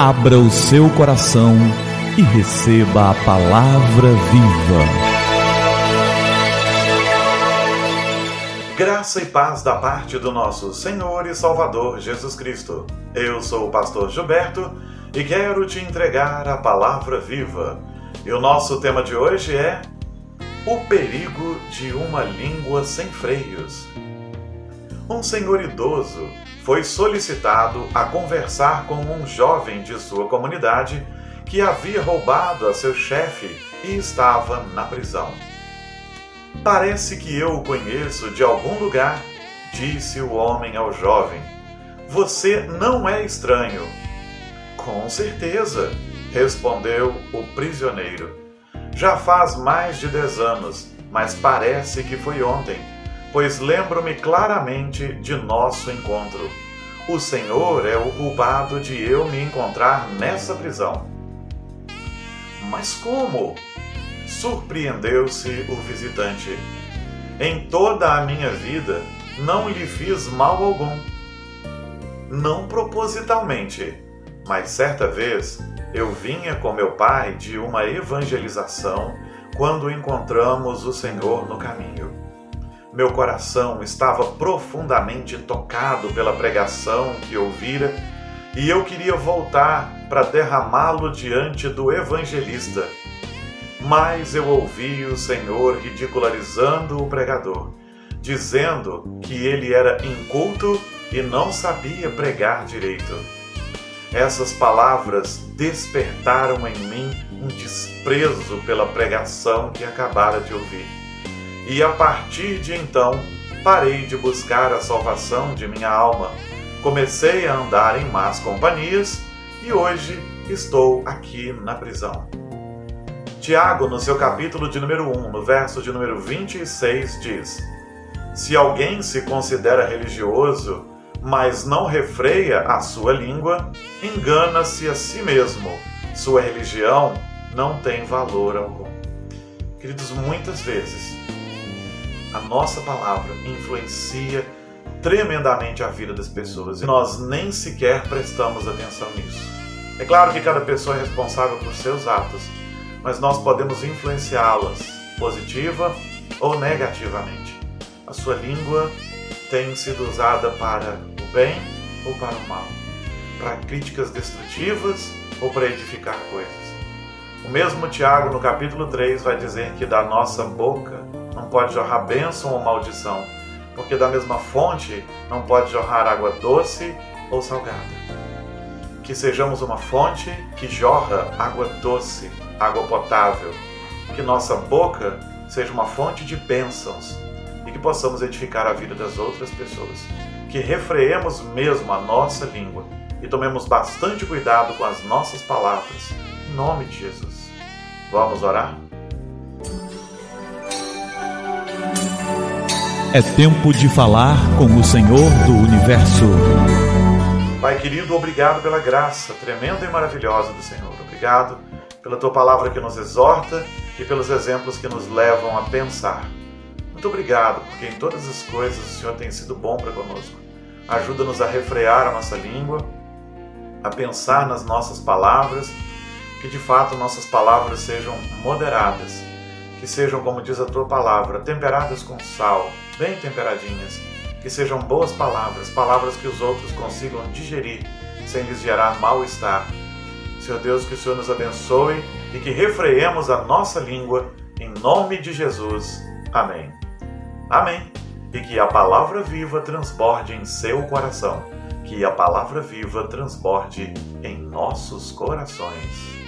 Abra o seu coração e receba a palavra viva. Graça e paz da parte do nosso Senhor e Salvador Jesus Cristo. Eu sou o pastor Gilberto e quero te entregar a palavra viva. E o nosso tema de hoje é O perigo de uma língua sem freios. Um senhor idoso foi solicitado a conversar com um jovem de sua comunidade que havia roubado a seu chefe e estava na prisão. Parece que eu o conheço de algum lugar, disse o homem ao jovem. Você não é estranho. Com certeza, respondeu o prisioneiro. Já faz mais de dez anos, mas parece que foi ontem pois lembro-me claramente de nosso encontro. O Senhor é o culpado de eu me encontrar nessa prisão. Mas como? Surpreendeu-se o visitante. Em toda a minha vida não lhe fiz mal algum. Não propositalmente, mas certa vez eu vinha com meu pai de uma evangelização quando encontramos o Senhor no caminho. Meu coração estava profundamente tocado pela pregação que ouvira e eu queria voltar para derramá-lo diante do evangelista. Mas eu ouvi o Senhor ridicularizando o pregador, dizendo que ele era inculto e não sabia pregar direito. Essas palavras despertaram em mim um desprezo pela pregação que acabara de ouvir e a partir de então parei de buscar a salvação de minha alma. Comecei a andar em más companhias e hoje estou aqui na prisão. Tiago, no seu capítulo de número 1, no verso de número 26, diz: Se alguém se considera religioso, mas não refreia a sua língua, engana-se a si mesmo. Sua religião não tem valor algum. Queridos, muitas vezes a nossa palavra influencia tremendamente a vida das pessoas e nós nem sequer prestamos atenção nisso. É claro que cada pessoa é responsável por seus atos, mas nós podemos influenciá-las positiva ou negativamente. A sua língua tem sido usada para o bem ou para o mal, para críticas destrutivas ou para edificar coisas. O mesmo Tiago, no capítulo 3, vai dizer que da nossa boca não pode jorrar bênção ou maldição, porque da mesma fonte não pode jorrar água doce ou salgada. Que sejamos uma fonte que jorra água doce, água potável, que nossa boca seja uma fonte de bênçãos e que possamos edificar a vida das outras pessoas. Que refreemos mesmo a nossa língua e tomemos bastante cuidado com as nossas palavras. Em nome de Jesus. Vamos orar? É tempo de falar com o Senhor do Universo. Pai querido, obrigado pela graça tremenda e maravilhosa do Senhor. Obrigado pela tua palavra que nos exorta e pelos exemplos que nos levam a pensar. Muito obrigado, porque em todas as coisas o Senhor tem sido bom para conosco. Ajuda-nos a refrear a nossa língua, a pensar nas nossas palavras, que de fato nossas palavras sejam moderadas que sejam, como diz a tua palavra, temperadas com sal, bem temperadinhas, que sejam boas palavras, palavras que os outros consigam digerir sem lhes gerar mal-estar. Senhor Deus, que o Senhor nos abençoe e que refreemos a nossa língua, em nome de Jesus. Amém. Amém. E que a palavra viva transborde em seu coração, que a palavra viva transborde em nossos corações.